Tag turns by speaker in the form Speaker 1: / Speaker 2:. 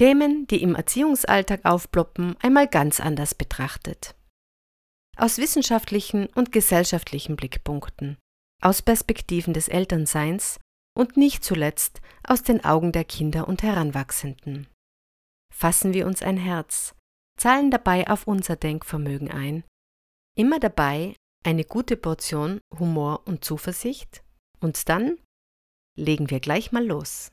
Speaker 1: Themen, die im Erziehungsalltag aufploppen, einmal ganz anders betrachtet. Aus wissenschaftlichen und gesellschaftlichen Blickpunkten, aus Perspektiven des Elternseins und nicht zuletzt aus den Augen der Kinder und Heranwachsenden. Fassen wir uns ein Herz, zahlen dabei auf unser Denkvermögen ein, immer dabei eine gute Portion Humor und Zuversicht und dann legen wir gleich mal los.